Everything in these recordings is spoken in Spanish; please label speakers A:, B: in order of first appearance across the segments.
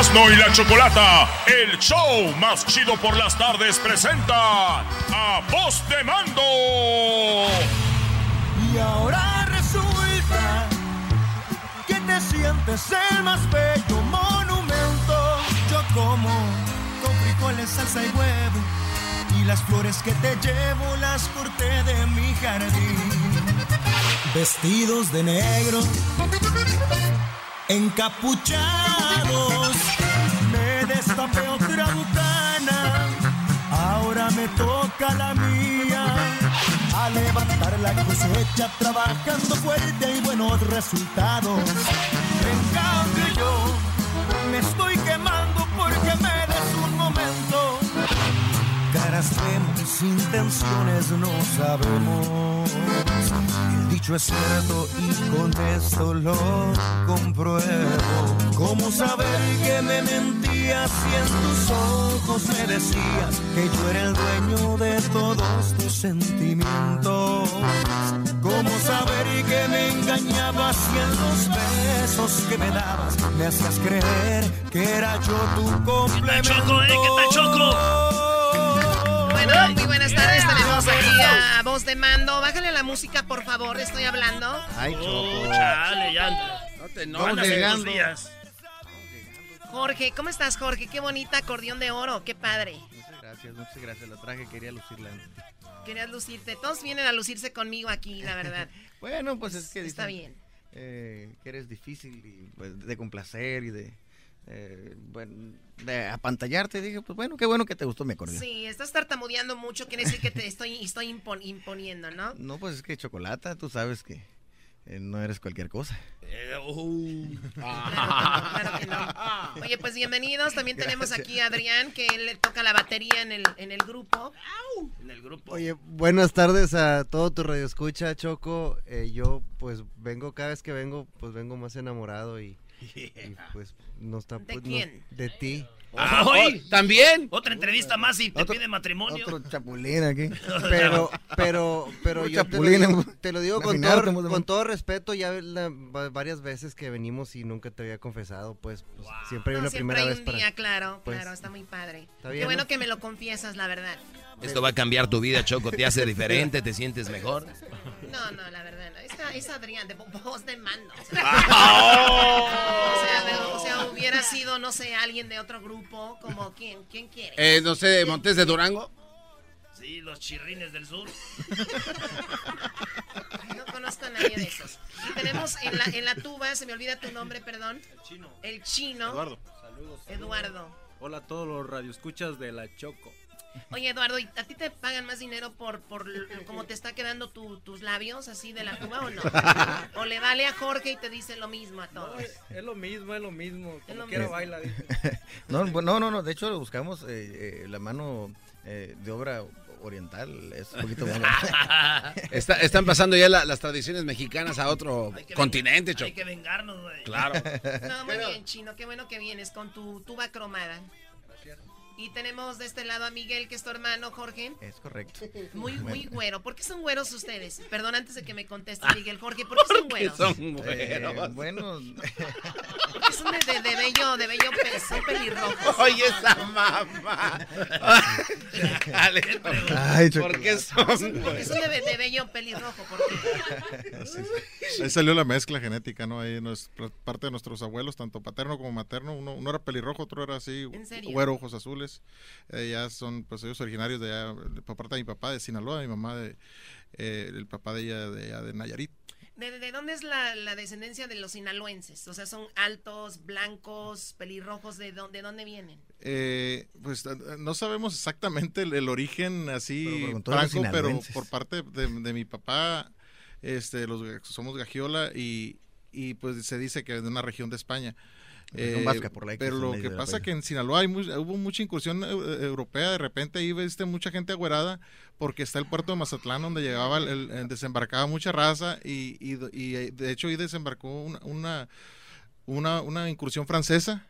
A: Erasmo y la Chocolata, el show más chido por las tardes, presenta a Voz de Mando.
B: Y ahora resulta que te sientes el más bello monumento. Yo como con frijoles, salsa y huevo. Y las flores que te llevo las corté de mi jardín. Vestidos de negro, encapuchados. Me destapé otra botana, ahora me toca la mía. A levantar la cosecha, trabajando fuerte y buenos resultados. En cambio yo me estoy quemando porque me des un momento. Caras vemos, intenciones no sabemos. Dicho es cierto y con esto lo compruebo. ¿Cómo saber que me mentías si en tus ojos me decías que yo era el dueño de todos tus sentimientos? ¿Cómo saber que me engañabas si en los besos que me dabas me hacías creer que era yo tu complemento?
C: Choco, eh? ¿Qué tal, Choco?
D: Bueno, muy buenas tardes. Tenemos aquí a voz de mando. Bájale la música, por favor. Estoy hablando.
E: Ay, Choco.
C: Chale, ya.
E: No te
C: No andas en tus días.
D: Jorge, ¿cómo estás, Jorge? Qué bonita acordeón de oro. Qué padre.
E: Muchas gracias, muchas gracias. La traje, quería lucirla.
D: Querías lucirte. Todos vienen a lucirse conmigo aquí, la verdad.
E: Bueno, pues es que
D: Está
E: dicen,
D: bien.
E: eh, que eres difícil y pues, de complacer y de, eh, bueno, de apantallarte. Dije, pues bueno, qué bueno que te gustó mi acordeón.
D: Sí, estás tartamudeando mucho. Quiere decir que te estoy, estoy impon- imponiendo, ¿no?
E: No, pues es que chocolata, tú sabes que eh, no eres cualquier cosa.
C: Eh, uh.
D: Claro que no, claro que no. Oye, pues bienvenidos. También tenemos aquí a Adrián, que él le toca la batería en el, en el grupo.
C: En el grupo.
F: Oye, buenas tardes a todo tu radio escucha, Choco. Eh, yo pues vengo, cada vez que vengo, pues vengo más enamorado y, y, pues no está...
D: ¿De
F: pues, no-
D: quién?
F: de ti.
C: Ah,
E: Oh,
C: hoy.
E: ¿También?
C: Otra entrevista más y te
E: Otro-
C: pide matrimonio.
E: Otro chapulín aquí.
F: Pero, pero, pero yo te lo,
E: chapulín,
F: digo,
E: ¿no?
F: te lo digo con todo, con todo respeto, ya la- va- varias veces que venimos y nunca te había confesado, pues, pues, siempre hay
D: No,
F: una
D: siempre
F: primera
D: hay
F: vez
D: un
F: para...
D: día, claro,
F: pues,
D: claro, está muy padre.
F: está
D: Qué
F: bien,
D: bueno
F: ¿no?
D: que me lo confiesas, la verdad.
G: Esto va a cambiar tu vida, Choco. Te hace diferente, te sientes mejor.
D: No, no, la verdad, es Adrián, de vo- voz de mando. O sea,
C: Ah.
D: o sea, de- o sea, hubiera sido, no sé, alguien de otro grupo, como quién, quién quiere.
E: Eh, no sé, Montes de Durango.
C: Sí, los chirrines del sur.
D: No conozco a nadie de esos. Y tenemos en la, en la tuba, se me olvida tu nombre, perdón. El chino. El chino.
H: Eduardo. Saludos.
D: Eduardo.
H: Hola a todos los radioescuchas de La Choco.
D: Oye, Eduardo, ¿y ¿a ti te pagan más dinero por, por cómo te está quedando tu- tus labios así de la tuba o no? ¿O le vale a Jorge y te dice lo mismo a todos?
H: Es lo mismo, es lo mismo. Como
D: lo
H: quiera baila.
E: No, no, no, no, de hecho buscamos eh, eh, la mano eh, de obra oriental, es un poquito más...
I: Está- están pasando ya la- las tradiciones mexicanas a otro
C: Hay
I: continente, Choco.
C: Hay que vengarnos, güey.
I: Claro.
D: No, muy bien, chino, qué bueno que vienes con tu tuba cromada. Y tenemos de este lado a Miguel, que es tu hermano, Jorge.
E: Es correcto.
D: Muy, muy güero. ¿Por qué son güeros ustedes? Perdón, antes de que me conteste Miguel, Jorge, ¿por qué son güeros?
E: Eh, bueno,
D: Porque son de, de, de bello, de bello son pelirrojos.
I: Oye, esa mamá. Dale,
F: Ay,
I: ¿Por qué son,
D: Porque son de, de bello pelirrojo, ¿por qué?
J: Ahí salió la mezcla genética, ¿no? Ahí nos, parte de nuestros abuelos, tanto paterno como materno, uno, uno era pelirrojo, otro era así,
D: ¿En serio?
J: güero, ojos azules. Eh, ya son, pues ellos originarios de allá, por parte de mi papá de Sinaloa, mi mamá de, eh, el papá de ella de, allá de Nayarit.
D: ¿De, de dónde es la, la descendencia de los sinaloenses? O sea, son altos, blancos, pelirrojos, ¿de dónde, de dónde vienen?
J: Eh, pues eh, no sabemos exactamente el, el origen así franco, pero por parte de, de mi papá, este, los somos Gagiola y, y pues se dice que de una región de España.
E: Región vasca, por la X
J: pero lo que pasa
E: playa.
J: que en Sinaloa hay hubo mucha incursión eu- europea, de repente ahí viste mucha gente agüerada porque está el puerto de Mazatlán donde llegaba, el, el- el- desembarcaba mucha raza y, y, y, eh, de hecho ahí desembarcó una, una, una, una incursión francesa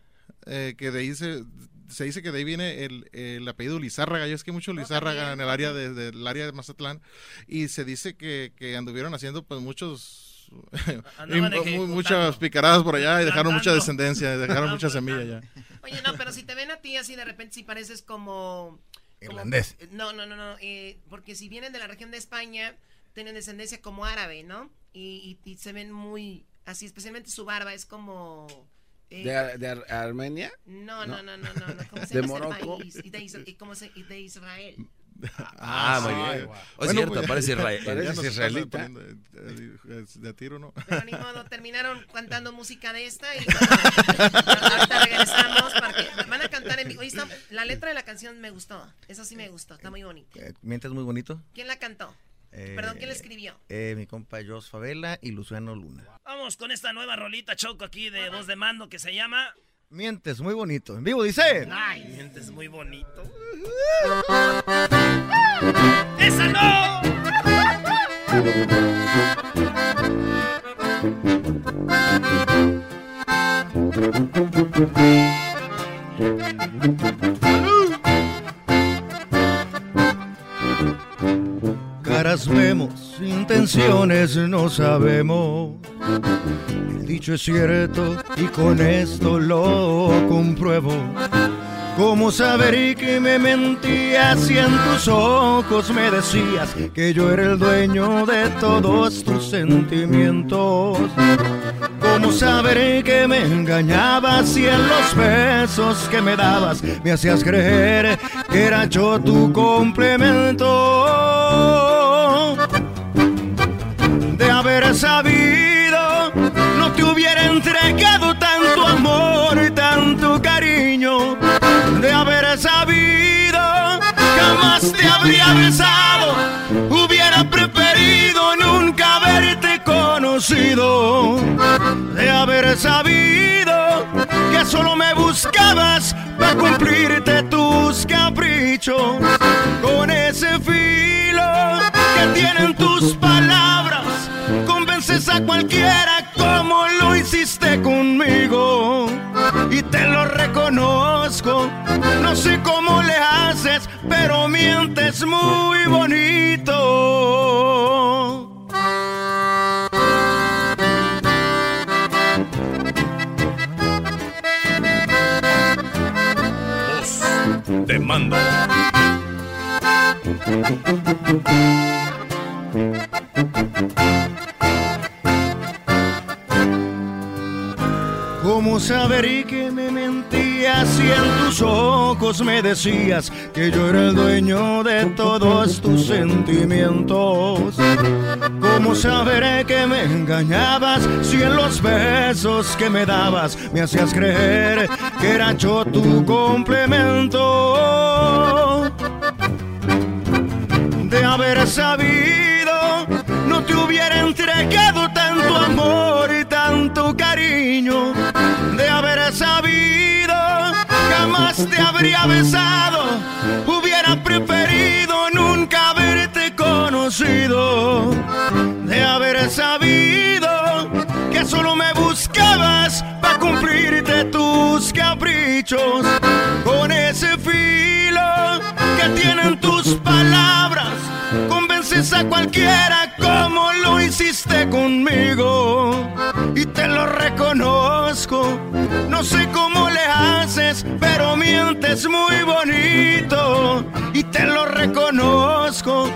J: eh, que de ahí se, se dice que de ahí viene el, el apellido Lizárraga, y es que mucho Lizárraga en el área de, del área de Mazatlán y se dice que, que anduvieron haciendo pues muchos
C: Ejecutando.
J: muchas picaradas por allá y dejaron mucha descendencia, dejaron mucha semilla ya.
D: Oye, no, pero si te ven a ti así de repente, si pareces como... como-
E: Irlandés.
D: No, no, no, no. eh, porque si vienen de la región de España, tienen descendencia como árabe, ¿no? Y, y- y se ven muy... Así, especialmente su barba es como... eh,
I: ¿De, Ar- de Ar- Armenia?
D: No, no, no, no, no, no. ¿Cómo se
I: ¿De Morocco?
D: país? Y de, Is- y cómo se- y de Israel.
G: Ah, muy bien. Oh, es cierto, parece israel-
I: Pareces
J: nos están
I: israelita.
J: eh, eh, De a tiro, ¿no?
D: Pero ni modo, terminaron cantando música de esta y ahorita regresamos para que van a cantar en vivo. La letra de la canción me gustó. Eso sí me gustó, está muy bonita.
E: Eh, Mientes muy bonito.
D: ¿Quién la cantó?
E: Eh,
D: Perdón, ¿quién la escribió?
E: eh, mi compa Jos Favela y Luciano Luna.
C: Vamos con esta nueva rolita choco aquí de voz de mando que se llama
E: Mientes muy bonito. En vivo dice.
C: Ay, mientes muy bonito. ¡Esa no!
E: Caras vemos, intenciones no sabemos. El dicho es cierto y con esto lo compruebo. ¿Cómo saber que me mentías si en tus ojos me decías que yo era el dueño de todos tus sentimientos? ¿Cómo saber que me engañabas si en los besos que me dabas me hacías creer que era yo tu complemento? De haber sabido, no te hubiera entregado tanto amor y tanto cariño. Te habría besado. Hubiera preferido nunca haberte conocido. De haber sabido que solo me buscabas para cumplirte tus caprichos. Con ese filo que tienen tus palabras, convences a cualquiera como lo hiciste conmigo. Y te lo reconozco, no sé cómo le haces, pero mientes muy bonito.
A: Voz de mando.
E: ¿Cómo saber y que me mentías si en tus ojos me decías que yo era el dueño de todos tus sentimientos? ¿Cómo saber que me engañabas si en los besos que me dabas me hacías creer que era yo tu complemento? De haber sabido, no te hubiera entregado tanto amor y tanto cariño. De haber sabido, jamás te habría besado. Hubiera preferido nunca haberte conocido. De haber sabido que solo me buscabas para cumplirte tus caprichos. Con ese fin que tienen tus palabras convences a cualquiera como lo hiciste conmigo. Y te lo reconozco, no sé cómo le haces, pero mientes muy bonito. Y te lo reconozco,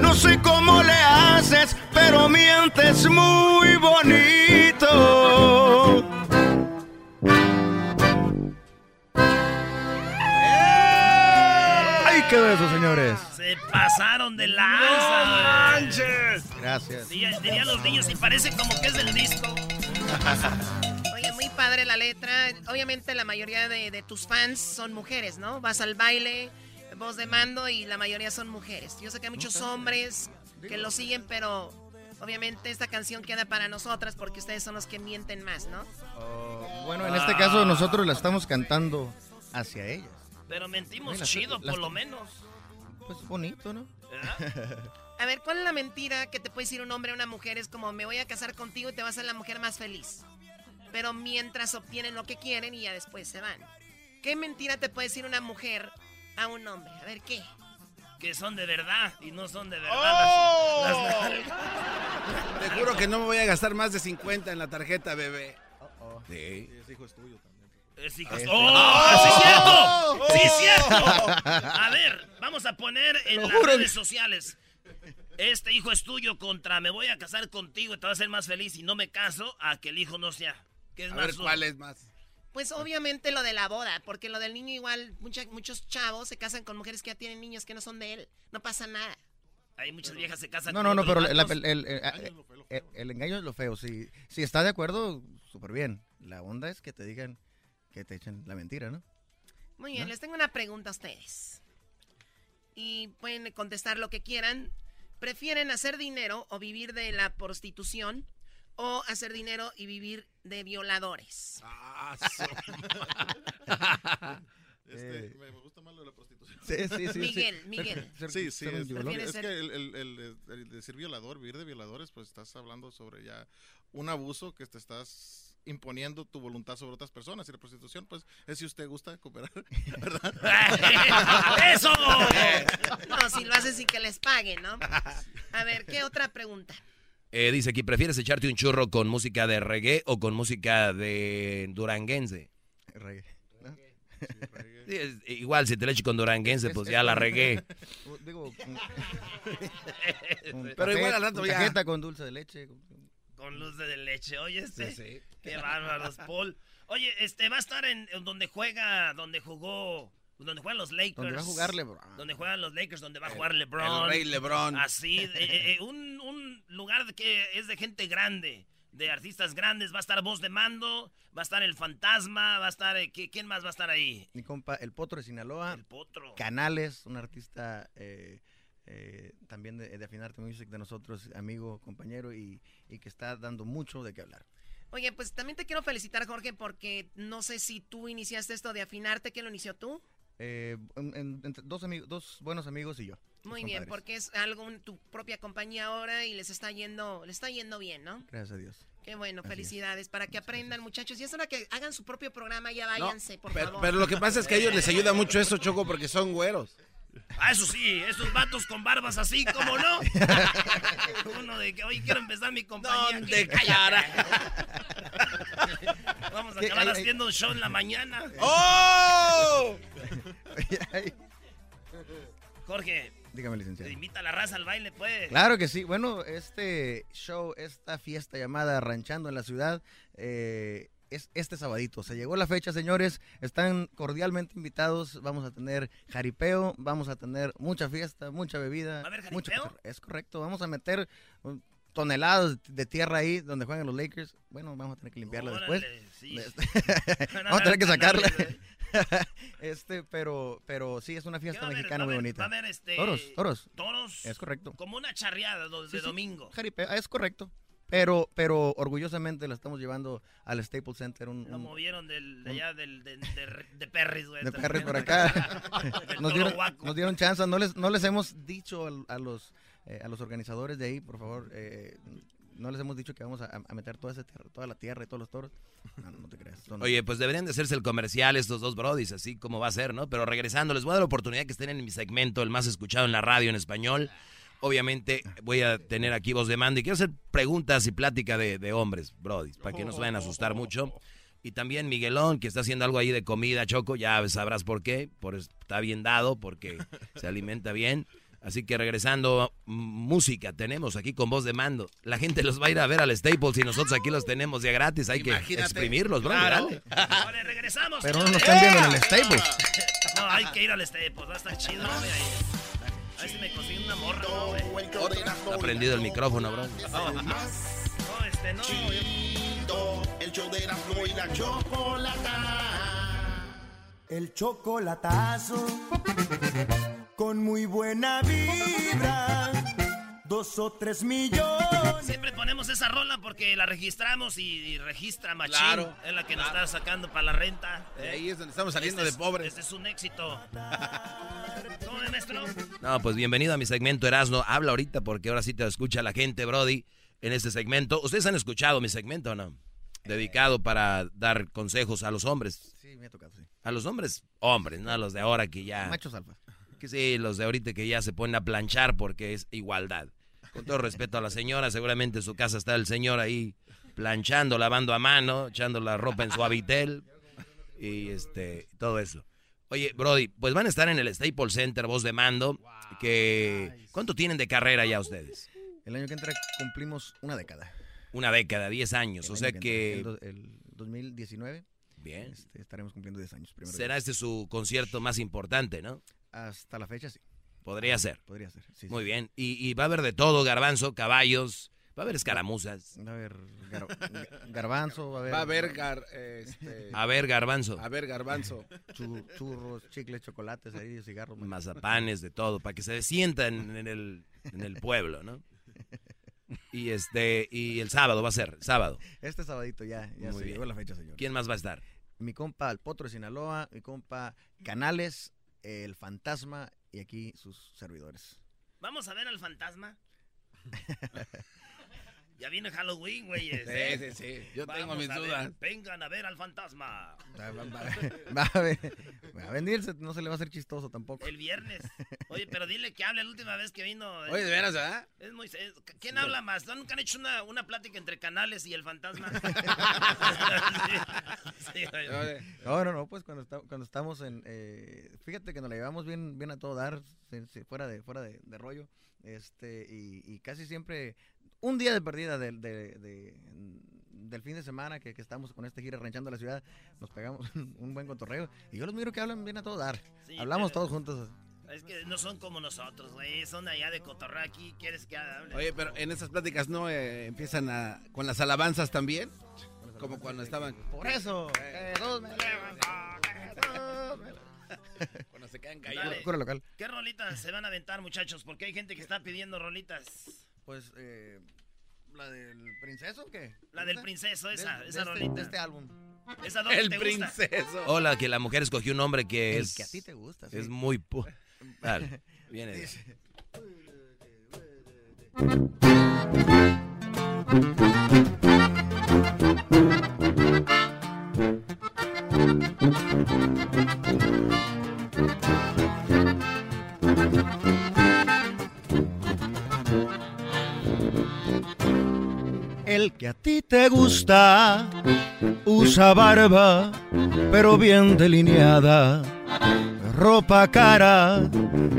E: no sé cómo le haces, pero mientes muy bonito. Ahí quedó eso, señores.
C: Se pasaron de lanza.
E: ¡No
C: manches!
E: Gracias.
C: dirían los niños y parece como que es del disco.
D: Padre la letra. Obviamente la mayoría de, de tus fans son mujeres, ¿no? Vas al baile, voz de mando y la mayoría son mujeres. Yo sé que hay muchos hombres que lo siguen, pero obviamente esta canción queda para nosotras porque ustedes son los que mienten más, ¿no?
E: Oh, bueno, en este caso nosotros la estamos cantando hacia ellas.
C: Pero mentimos
E: Ay, las-
C: chido,
E: las-
C: por lo menos.
E: Pues bonito, ¿no?
D: A ver, ¿cuál es la mentira que te puede decir un hombre a una mujer? Es como, me voy a casar contigo y te vas a ser la mujer más feliz. Pero mientras obtienen lo que quieren y ya después se van. ¿Qué mentira te puede decir una mujer a un hombre? A ver, ¿qué?
C: Que son de verdad y no son de verdad.
I: ¡Oh!
C: las- las nalgas.
I: Te juro que no me voy a gastar más de 50 en la tarjeta, bebé. Sí.
J: Ese hijo es tuyo también.
C: Es hijo-
I: Este.
C: ¡Oh! ¡Sí es cierto! ¡Sí es
I: ¡Oh!
C: cierto! A ver, vamos a poner en las redes sociales. Este hijo es tuyo contra me voy a casar contigo y te vas a hacer más feliz y no me caso a que el hijo no sea. ¿Qué es
I: A
C: más
I: ver? ¿cuál es más?
D: Pues obviamente lo de la boda, porque lo del niño igual, mucha- muchos chavos se casan con mujeres que ya tienen niños que no son de él. No pasa nada.
C: Hay muchas viejas se casan
E: No,
C: con
E: no, no,
C: otros
E: pero el, el- el- el- el- el engaño es lo feo. Si, si está de acuerdo, súper bien. La onda es que te digan que te echen la mentira, ¿no?
D: Muy bien,
E: ¿No?
D: les tengo una pregunta a ustedes. Y pueden contestar lo que quieran. ¿Prefieren hacer dinero o vivir de la prostitución? ¿O hacer dinero y vivir de violadores?
I: Ah,
J: Este, me, me gusta más lo de la prostitución.
E: Sí, sí, sí,
D: Miguel,
E: sí.
D: Miguel.
J: Sí, sí, es, es
D: ser-
J: que el, el- el- el decir violador, vivir de violadores, pues estás hablando sobre ya un abuso que te estás imponiendo tu voluntad sobre otras personas. Y la prostitución, pues, es si usted gusta cooperar, ¿verdad?
C: ¡Eso!
D: No, si lo hacen sin que les paguen, ¿no? A ver, ¿qué otra pregunta?
G: Eh, dice aquí, ¿prefieres echarte un churro con música de reggae o con música de duranguense?
E: Reggae, ¿no?
G: Sí, es- igual, si te lo echo con duranguense,
E: Es-
G: pues
E: es
G: ya la regué.
E: Digo,
I: Pero
E: café,
I: igual al rato
E: con
I: ya.
E: cajeta con dulce de leche. con-
C: Con luz de leche, oye este.
I: Sí, sí.
C: Qué bárbaros, Paul. Oye, este va a estar en, en donde juega, donde jugó, donde juegan los Lakers.
E: Donde va a jugar LeBron.
C: Donde juegan los Lakers, donde va a jugar LeBron.
I: El rey LeBron.
C: Así, eh, eh, un, un lugar que es de gente grande, de artistas grandes. Va a estar voz de mando, va a estar el fantasma, va a estar, eh, ¿qui- ¿quién más va a estar ahí?
E: Mi compa, el Potro de Sinaloa.
C: El potro.
E: Canales, un artista eh, eh, también de, de Afinarte Music de nosotros, amigo, compañero, y, y que está dando mucho de qué hablar.
D: Oye, pues también te quiero felicitar, Jorge, porque no sé si tú iniciaste esto de afinarte. ¿Quién lo inició tú?
E: Eh, en- en- entre dos, amigos, dos buenos amigos y yo.
D: Muy bien,
E: compadres.
D: porque es algo en tu propia compañía ahora y les está yendo, les está yendo bien, ¿no?
E: Gracias a Dios.
D: Qué bueno,
E: Así es.
D: felicidades. Para que aprendan, muchachos. Y es hora que hagan su propio programa, ya
I: No,
D: váyanse, por
I: pero,
D: favor.
I: pero lo que pasa es que a ellos les ayuda mucho eso, Choco, porque son güeros.
C: Ah, eso sí, esos vatos con barbas así, ¿cómo no? Uno de que, oye, quiero empezar mi compañía.
I: ¿Dónde cara?
C: Vamos a
E: ¿Qué?
C: acabar haciendo un show en la mañana.
I: ¡Oh!
C: Jorge,
E: Dígame,
C: te
E: licenciado.
C: invita a la raza al baile, pues.
E: Claro que sí. Bueno, este show, esta fiesta llamada Ranchando en la Ciudad, eh, es este sabadito. Se llegó la fecha, señores. Están cordialmente invitados. Vamos a tener jaripeo, vamos a tener mucha fiesta, mucha bebida.
C: ¿Va a haber jaripeo?
E: es correcto. Vamos a meter um, toneladas de tierra ahí donde juegan los Lakers. Bueno, vamos a tener que limpiarla después.
C: Sí.
E: vamos a tener que sacarla. Este, pero, pero sí, es una
C: ¿Qué
E: fiesta mexicana muy bonita.
C: Va a haber este.
E: Toros, toros.
C: Toros.
E: Es correcto.
C: Como una charreada de
E: Sí, sí.
C: domingo.
E: Jaripeo, es correcto. Pero, pero orgullosamente la estamos llevando al Staples Center. Un,
C: Lo
E: un-
C: movieron del, de allá del, de, de, de Perris, güey.
E: de Perris por acá. Nos, dieron,
C: Guaco.
E: nos dieron chance. No les, no les hemos dicho a, los, eh, a los organizadores de ahí, por favor, eh, no les hemos dicho que vamos a, a meter toda, esa tierra, toda la tierra y todos los toros. No, no te creas. Son-
G: Oye, pues deberían de hacerse el comercial estos dos brodis, así como va a ser, ¿no? Pero regresando, les voy a dar la oportunidad que estén en mi segmento, el más escuchado en la radio en español. Obviamente voy a tener aquí voz de mando y quiero hacer preguntas y plática de, de hombres, brodis, para que no se vayan a asustar mucho. Y también Miguelón, que está haciendo algo ahí de comida, Choco, ya sabrás por qué, por está bien dado, porque se alimenta bien. Así que regresando, música tenemos aquí con voz de mando. La gente los va a ir a ver al Staples y nosotros aquí los tenemos ya gratis. Hay que
C: Imagínate.
G: exprimirlos, bro.
C: Claro.
G: dale.
C: Vale, regresamos.
E: Pero no nos están viendo en el Staples.
C: No, hay que ir al Staples, va a estar chido. A ver si me consigo una morra, ¿no, güey?
G: Ha prendido el micrófono, bro.
C: No, no, este no.
K: El show de Erasmo y la chocolata. El chocolatazo. Con muy buena vibra. Dos o tres millones.
C: Siempre ponemos esa rola porque la registramos y, y registra Machín.
I: Claro,
C: es la que nos está sacando para la renta.
I: De ahí es donde estamos saliendo
C: Este
I: de
C: es-
I: pobres.
C: Este es un éxito. ¿Cómo ves, maestro?
G: No, pues bienvenido a mi segmento Erasno. Habla ahorita porque ahora sí te escucha la gente, Brody, en este segmento. ¿Ustedes han escuchado mi segmento o no? Dedicado para dar consejos a los hombres.
E: Sí, me ha tocado, sí.
G: A los hombres, hombres, no a los de ahora que ya...
E: Machos alfa.
G: Que sí, los de ahorita que ya se ponen a planchar porque es igualdad. Con todo respeto a la señora, seguramente en su casa está el señor ahí planchando, lavando a mano, echando la ropa en su habitel y este todo eso. Oye, Brody, pues van a estar en el Staples Center, voz de mando, que ¿cuánto tienen de carrera ya ustedes?
E: El año que entra cumplimos una década.
G: Una década, 10 años,
E: El
G: o sea que
E: El, el 2019.
G: Bien.
E: este, estaremos cumpliendo 10 años. primero
G: será este su concierto más importante, ¿no?
E: Hasta la fecha, sí.
G: Podría ser.
E: Podría ser, sí,
G: Muy
E: sí.
G: bien. Y, y va a haber de todo, garbanzo, caballos, va a haber escaramuzas.
E: Va a haber gar- ga- garbanzo, va a haber...
I: Va a haber gar, este,
G: A ver, garbanzo.
I: a ver garbanzo.
E: chu- churros, chicles, chocolates, ahí, cigarros.
G: mazapanes, de todo, para que se sientan en el, en el pueblo, ¿no? Y este, y el sábado va a ser, sábado.
E: Este sabadito ya, ya
G: Muy
E: se
G: bien.
E: llegó la fecha, señor.
G: ¿Quién más va a estar?
E: Mi compa El Potro de Sinaloa, mi compa Canales, El Fantasma y aquí sus servidores.
C: Vamos a ver al fantasma. ya viene Halloween, güey.
I: Sí, sí, sí. Yo tengo mis dudas.
C: vengan a ver al fantasma.
E: Va, va- va- va a, ven- va a venirse, no se le va a hacer chistoso tampoco.
C: El viernes. Oye, pero dile que hable la última vez que vino.
I: Oye, de veras, ¿verdad?
C: Es muy, es- ¿Quién habla más? ¿Nunca han hecho una, una plática entre Canales y el fantasma? Sí, sí.
E: No, no, no, pues cuando, está- cuando estamos en... eh, fíjate que nos la llevamos bien, bien a todo dar, fuera de, fuera de, de rollo. Este, y, y casi siempre, un día de perdida del, de- de- del fin de semana que, que estamos con esta gira ranchando la ciudad, nos pegamos un buen cotorreo. Y yo los miro que hablan bien a todo dar.
C: Sí,
E: Hablamos
C: pero-
E: todos juntos.
C: Es que no son como nosotros, güey. Son allá de cotorreo aquí. ¿Quieres que hable?
I: Oye, pero en esas pláticas no eh, empiezan a, con las alabanzas también. Como cuando estaban.
E: Por eso, Jesús me levantó, Jesús me-
I: Cuando se quedan
C: Dale.
E: local.
C: ¿Qué rolitas se van a aventar, muchachos? Porque hay gente que está pidiendo rolitas.
E: Pues, eh, ¿la del princeso o qué?
C: La del princeso, esa,
E: De-
C: esa
E: de este-
C: rolita.
E: de este álbum.
C: ¿Esa dónde
I: El
C: te gusta?
I: princeso.
G: Hola, que la mujer escogió un hombre que
E: El
G: es...
E: que a ti te gusta, sí.
G: Es muy... pu- Dale, viene.
E: Dice- El que a ti te gusta usa barba, pero bien delineada. Ropa cara,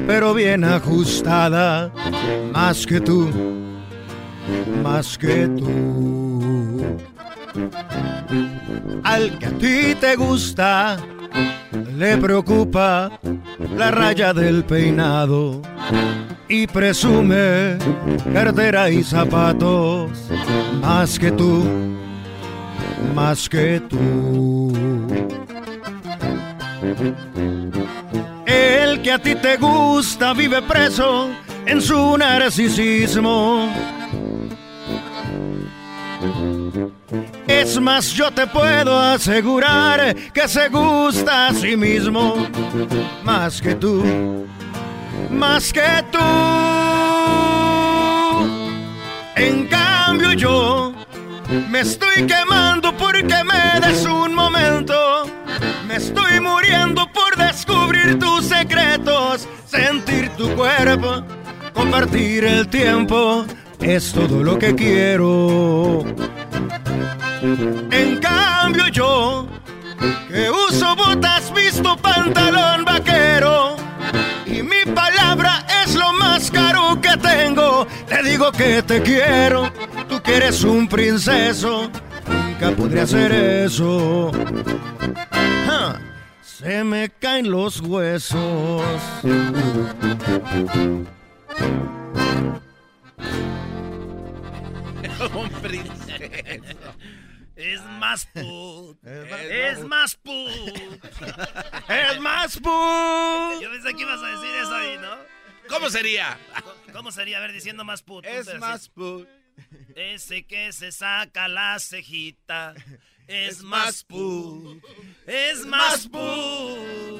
E: pero bien ajustada. Más que tú, más que tú. Al que a ti te gusta, le preocupa la raya del peinado y presume cartera y zapatos más que tú, más que tú. El que a ti te gusta vive preso en su narcisismo. Es más, yo te puedo asegurar que se gusta a sí mismo más que tú, más que tú. En cambio,
L: cambio yo me estoy quemando porque me des un momento. Me estoy muriendo por descubrir tus secretos, sentir tu cuerpo, compartir el tiempo. Es todo lo que quiero. En cambio yo, que uso botas, visto pantalón vaquero. Y mi palabra es lo más caro que tengo. Te digo que te quiero, que eres un princeso. Nunca podría hacer eso. Ja, Se me caen los huesos.
C: Un princeso. Es más put. Es más put.
L: Es más put.
C: Yo pensé que ibas a decir eso ahí, ¿no?
I: ¿Cómo sería?
C: ¿Cómo sería? A ver, diciendo más put.
I: Es más put.
C: Ese que se saca la cejita. Es más put. Es más put.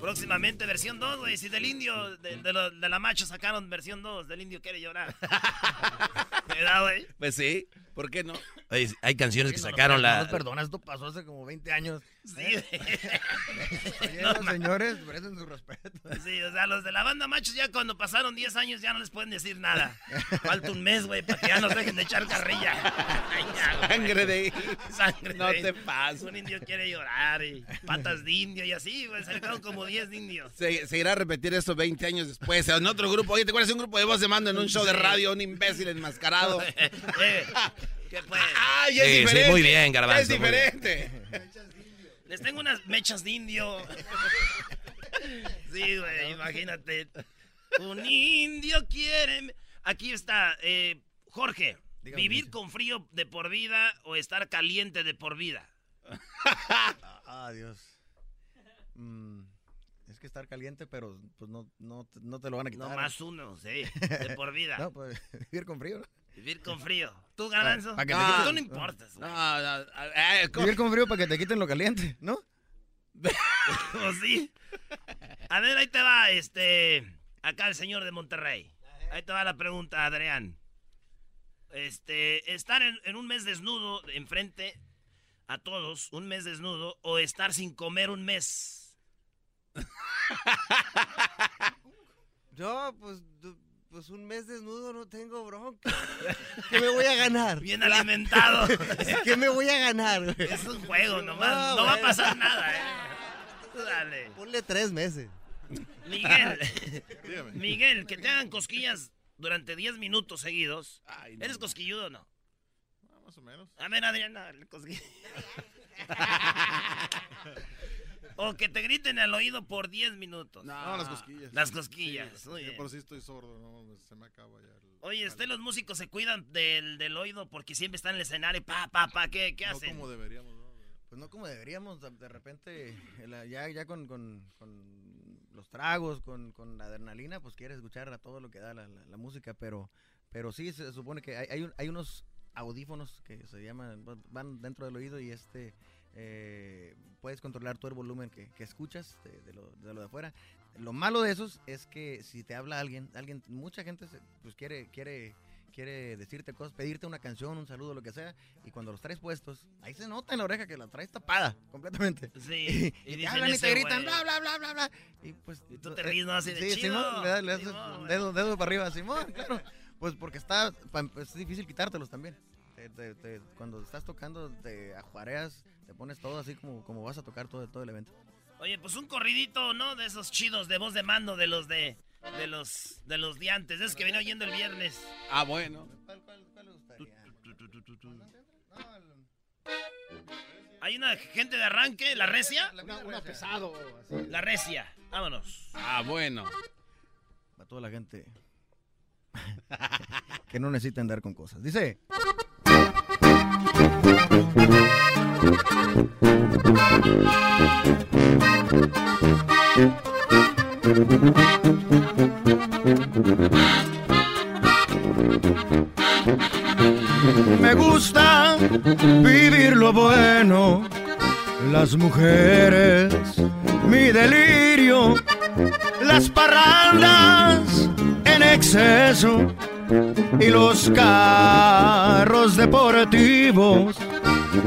C: Próximamente versión 2, güey. Si del indio, de, de lo- de la macho sacaron versión 2, del indio quiere llorar. ¿Verdad, güey?
I: Pues sí, ¿por qué no?
G: Oye, hay canciones que
E: no,
G: sacaron
E: no,
G: la...
E: no, perdona, esto pasó hace como 20 años.
C: Sí,
E: Oye,
C: No,
E: los señores merecen su respeto.
C: Sí, o sea, los de la banda machos ya cuando pasaron 10 años ya no les pueden decir nada. Falta un mes, güey, para que ya nos dejen de echar carrilla. Ay, ya, güey.
I: Sangre de...
C: Sangre
I: No
C: de-
I: te pases.
C: Un indio quiere llorar y patas de indio y así, güey. Se quedaron como 10 de indios.
I: Se, se irá a repetir esto 20 años después. En otro grupo. Oye, ¿te acuerdas de un grupo de voz de mando en un show de radio? Un imbécil enmascarado.
C: Eh, ¿Qué pues?
I: ¡Ay, es
G: Sí, sí,
I: diferente!
G: muy bien,
I: Ya
G: Garbanzo,
I: Es diferente.
C: Les tengo unas mechas de indio. Sí, güey, imagínate. Un indio quiere... Aquí está, eh, Jorge.
E: Dígame,
C: ¿Vivir con frío de por vida o estar caliente de por vida?
E: Ah, Dios. Mm, es que estar caliente, pero pues no, no, te- no te lo van a quitar.
C: No más uno, sí, de por vida.
E: No, pues vivir con frío. ¿no?
C: Vivir con frío. ¿Tú, Garbanzo?
E: Pa' que te
C: no, tú no importas.
I: No, no, eh, ¿cómo?
E: Vivir con frío para que te quiten lo caliente, ¿no?
C: ¿O sí? A ver, ahí te va, este... Acá el señor de Monterrey. Ahí te va la pregunta, Adrián. Este, estar en, en un mes desnudo enfrente a todos, un mes desnudo, o estar sin comer un mes.
F: Yo, pues, pues un mes desnudo no tengo bronca. ¿Qué me voy a ganar?
C: Bien alimentado.
F: ¿Qué me voy a ganar? güey?
C: Es un juego nomás,
F: Ah,
C: no va a pasar nada, eh. Dale.
F: Ponle tres meses.
C: Miguel,
J: Dígame.
C: Miguel, que te hagan cosquillas durante 10 minutos seguidos.
I: Ay, no.
C: ¿Eres cosquilludo o no?
J: Ah, más o menos.
C: A ver, Adrián, dale, cosquillas. O que te griten al oído por 10 minutos.
J: No, las cosquillas.
C: Las cosquillas,
J: Sí,
C: muy
J: yo por si estoy sordo, no, se me acaba ya. el-
C: Oye, ¿ustedes los músicos se cuidan del, del oído porque siempre están en el escenario? Pa, pa, pa, ¿qué, qué
J: No
C: hacen?
J: como deberíamos, ¿no?
E: Pues no como deberíamos, de- repente, ya, ya con, con- con los tragos, con, con la adrenalina, pues quieres escuchar a todo lo que da la, la- la música, pero, pero sí se supone que hay, hay, un- hay unos audífonos que se llaman, van dentro del oído y este, eh, puedes controlar todo el volumen que, que escuchas de, de lo, de lo de afuera. Lo malo de esos es que si te habla alguien, alguien, mucha gente se- pues quiere, quiere, quiere decirte cosas, pedirte una canción, un saludo, lo que sea, y cuando los traes puestos, ahí se nota en la oreja que la traes tapada completamente.
C: Sí,
E: y,
C: y
E: te hablan y te gritan, bla, bla, bla, bla, bla. Y pues.
C: Y tú te ríes, ¿no? Así de
E: sí,
C: chido.
E: Simón, le, das- le
C: Simón, güey.
E: dedo, dedo para arriba, Simón, claro. Pues porque está, es difícil quitártelos también. Te- te- te- cuando estás tocando, te ajuareas, te pones todo así como, como vas a tocar todo, todo el evento.
C: Oye, pues un corridito, ¿no? De esos chidos de voz de mando, de los de... De los, de los de antes, de esos que venía oyendo el viernes.
I: Ah, bueno.
C: Hay una gente de arranque, la recia.
F: Una pesado.
C: La recia. Vámonos.
I: Ah, bueno.
E: Para toda la gente que no necesita andar con cosas. Dice. Me gusta vivir lo bueno, las mujeres, mi delirio, las parrandas en exceso, y los carros deportivos,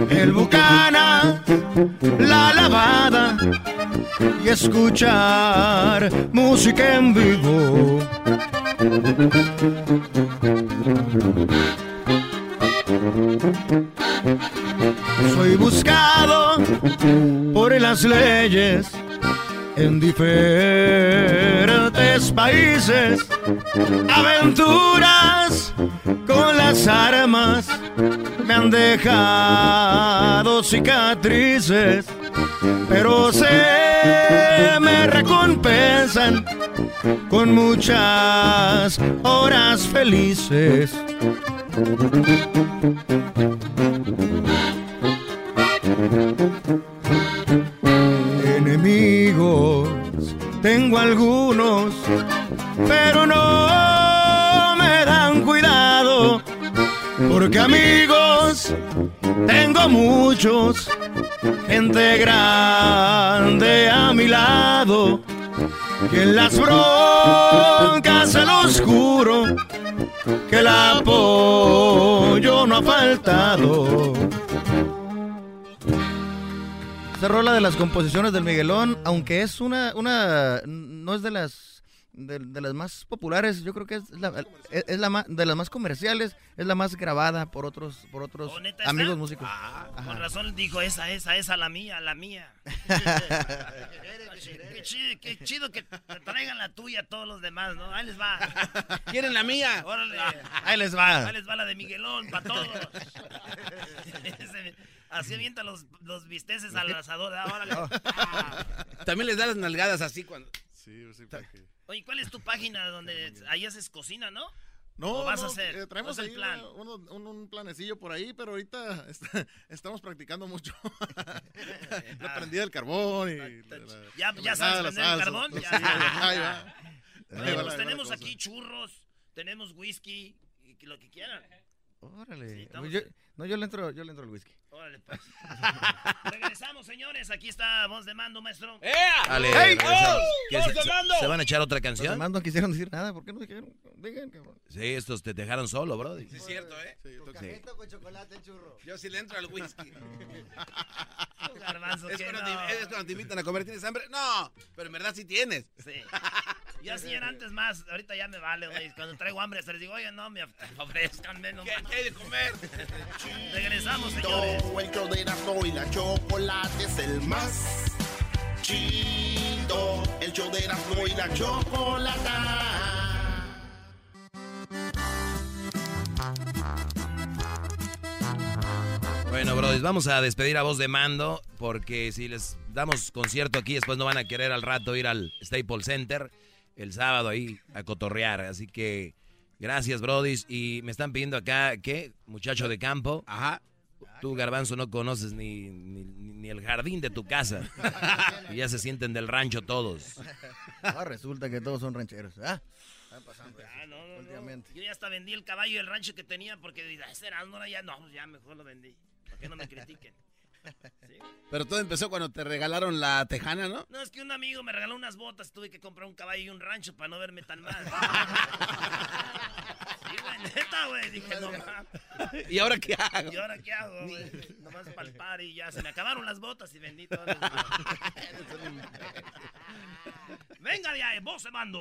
E: el bucana, la lavada y escuchar música en vivo. Soy buscado por las leyes en diferentes países. Aventuras con las armas me han dejado cicatrices, pero se me recompensan con muchas horas felices. Enemigos tengo algunos, pero no me dan cuidado, porque amigos tengo muchos, gente grande a mi lado, que en las broncas se los juro que el apoyo no ha faltado. Esta rola de las composiciones del Miguelón, aunque es una, una no es de las de, de las más populares, yo creo que es la, es, es la más, de las más comerciales, es la más grabada por otros por otros
C: ¿Oh,
E: amigos músicos.
C: Ah, con razón dijo esa, esa, esa, la mía, la mía. qué, chido, qué chido que te traigan la tuya a todos los demás, ¿no? Ahí les va.
I: ¿Quieren la mía?
C: Órale.
E: Ahí les va.
C: Ahí les va la de Miguelón, para todos. Así avienta los, los bisteces al asador. ah, órale. Ah.
I: También les da las nalgadas así cuando.
J: Sí, sí, para que-
C: Oye, ¿cuál es tu página donde ahí haces cocina, no?
J: No,
C: ¿O vas
J: no,
C: a hacer?
J: eh, traemos
C: ¿O es el plan?
J: un, un planecillo por ahí, pero ahorita está- estamos practicando mucho. la prendida del carbón y... la-
C: Ya,
J: la
C: ya
J: manejada
C: sabes prender el carbón. Ya.
J: ahí va. Ahí
C: pues tenemos aquí churros, tenemos whisky, y lo que quieran.
E: Órale.
C: estamos-
E: Yo- no, yo le entro, yo le entro al whisky.
C: Órale, pues. Regresamos, señores. Aquí está voz de mando, maestro.
G: Dale,
E: ¡Ey!
G: regresamos.
E: ¡Oh!
G: ¿Qué,
E: ¡Voz
G: se,
E: de
G: se-
E: mando!
G: se van a echar otra canción?
E: demás no quisieron decir nada, ¿por qué no dijeron? Digan, cabrón.
G: Sí, estos te dejaron solo, bro.
I: Sí, es cierto, ¿eh?
G: Sí.
M: con chocolate el churro.
I: Yo sí le entro al whisky.
C: Garbanzo,
I: es, cuando
C: no.
I: te, es cuando te invitan a comer, ¿tienes hambre? No, pero en verdad sí tienes.
C: Sí. Yo así era antes más, ahorita ya me vale, güey. Cuando traigo hambre, se les digo, oye, no, me ofrezcan menos.
I: ¿Qué, qué hay de comer?
C: Regresamos, señores.
K: El show de Erasmo y la chocolate es el más chido. El show de Erasmo y la chocolata.
G: Bueno, brodis, vamos a despedir a voz de mando porque si les damos concierto aquí, después no van a querer al rato ir al Staples Center el sábado ahí a cotorrear. Así que gracias, brodis. Y me están pidiendo acá, ¿qué? Muchacho de campo.
I: Ajá.
G: Tú, Garbanzo, no conoces ni, ni, ni el jardín de tu casa. y ya se sienten del rancho todos.
E: Ah, resulta que todos son rancheros. ¿ah? Están pasando eso
C: Ah, no, no. Yo ya hasta vendí el caballo del rancho que tenía porque dije, "Ah, ese era, no, ya no, ya mejor lo vendí. Para que no me critiquen.
I: Pero todo empezó cuando te regalaron la tejana, ¿no?
C: No, es que un amigo me regaló unas botas, tuve que comprar un caballo y un rancho para no verme tan mal. sí, güey, neta, güey. Dije, no mames.
I: ¿Y ahora qué hago?
C: ¿Y ahora qué hago, güey? Nomás palpar y ya se me acabaron las botas y las- Venga de ahí, vos se mando.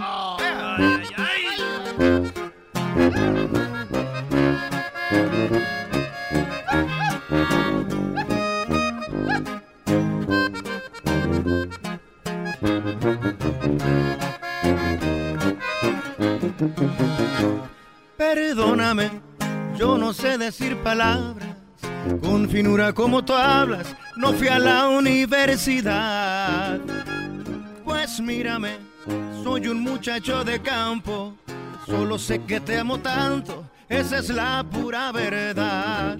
C: Ay, ay, ay.
E: Perdóname, yo no sé decir palabras con finura como tú hablas. No fui a la universidad. Pues mírame, soy un muchacho de campo. Solo sé que te amo tanto, esa es la pura verdad.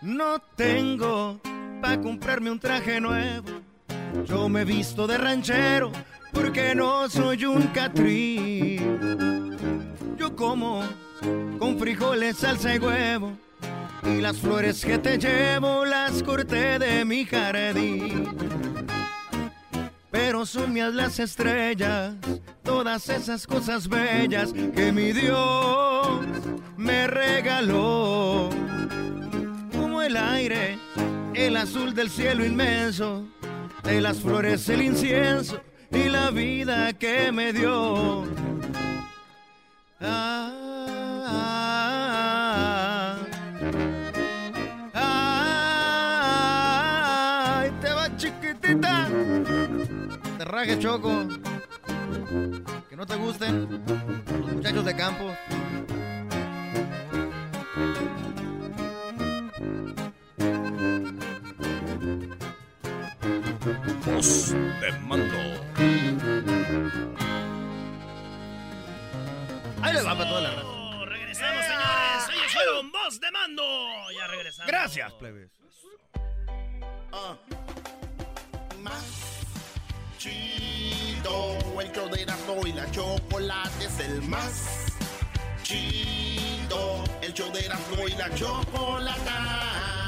E: No tengo para comprarme un traje nuevo. Yo me visto de ranchero porque no soy un catrí. Yo como con frijoles, salsa y huevo. Y las flores que te llevo las corté de mi jardín. pero son mías las estrellas, todas esas cosas bellas que mi Dios me regaló. Como el aire, el azul del cielo inmenso, de las flores el incienso y la vida que me dio. Ah, ah, ah, te va chiquitita. Te raje choco. Que no te gusten los muchachos de campo.
N: Voz de mando.
O: Ahí le va para toda la raza.
P: Regresamos, señores. Ellos fueron voz de mando. Ya regresamos.
O: Gracias, plebes.
K: Ah. Más chido, el show de Erasmo y la chocolate es el más chido. El show de Erasmo y la chocolata.